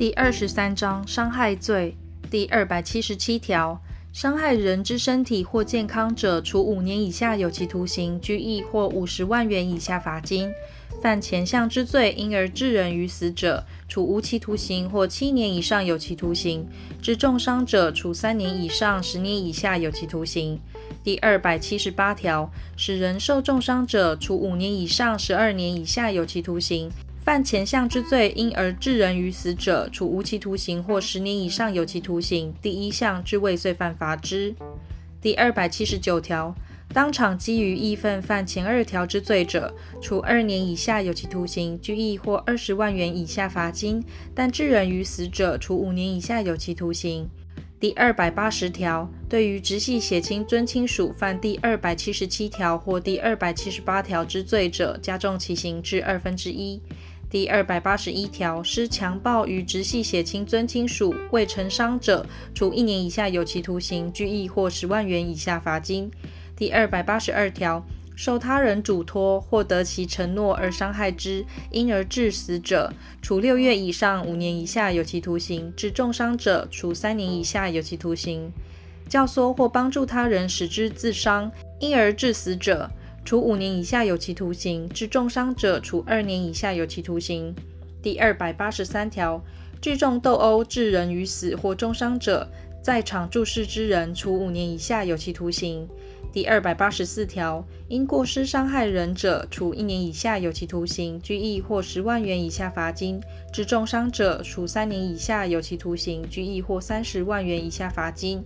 第二十三章伤害罪第二百七十七条，伤害人之身体或健康者，处五年以下有期徒刑、拘役或五十万元以下罚金；犯前项之罪，因而致人于死者，处无期徒刑或七年以上有期徒刑；致重伤者，处三年以上十年以下有期徒刑。第二百七十八条，使人受重伤者，处五年以上十二年以下有期徒刑。犯前项之罪，因而致人于死者，处无期徒刑或十年以上有期徒刑。第一项之未遂犯罚之。第二百七十九条，当场基于义愤犯前二条之罪者，处二年以下有期徒刑、拘役或二十万元以下罚金；但致人于死者，处五年以下有期徒刑。第二百八十条，对于直系血亲尊亲属犯第二百七十七条或第二百七十八条之罪者，加重其刑至二分之一。第二百八十一条，施强暴于直系血亲尊亲属未成伤者，处一年以下有期徒刑、拘役或十万元以下罚金。第二百八十二条，受他人嘱托或得其承诺而伤害之，因而致死者，处六月以上五年以下有期徒刑；致重伤者，处三年以下有期徒刑。教唆或帮助他人使之自伤，因而致死者。处五年以下有期徒刑，致重伤者，处二年以下有期徒刑。第二百八十三条，聚众斗殴致人于死或重伤者，在场注视之人，处五年以下有期徒刑。第二百八十四条，因过失伤害人者，处一年以下有期徒刑、拘役或十万元以下罚金；致重伤者，处三年以下有期徒刑、拘役或三十万元以下罚金。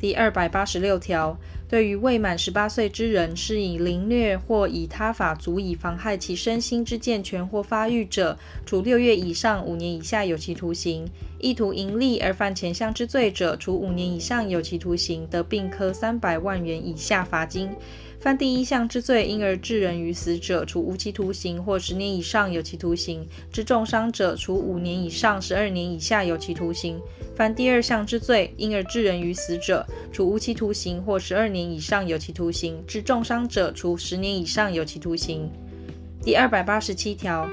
第二百八十六条，对于未满十八岁之人是以凌虐或以他法足以妨害其身心之健全或发育者，处六月以上五年以下有期徒刑；意图盈利而犯前项之罪者，处五年以上有期徒刑，得并科三百万元以下罚金。犯第一项之罪，因而致人于死者，处无期徒刑或十年以上有期徒刑；致重伤者，处五年以上十二年以下有期徒刑。犯第二项之罪，因而致人于死者，处无期徒刑或十二年以上有期徒刑；致重伤者，处十年以上有期徒刑。第二百八十七条。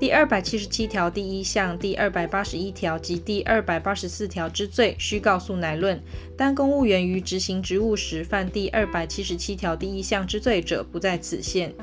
第二百七十七条第一项、第二百八十一条及第二百八十四条之罪，须告诉乃论。当公务员于执行职务时犯第二百七十七条第一项之罪者，不在此限。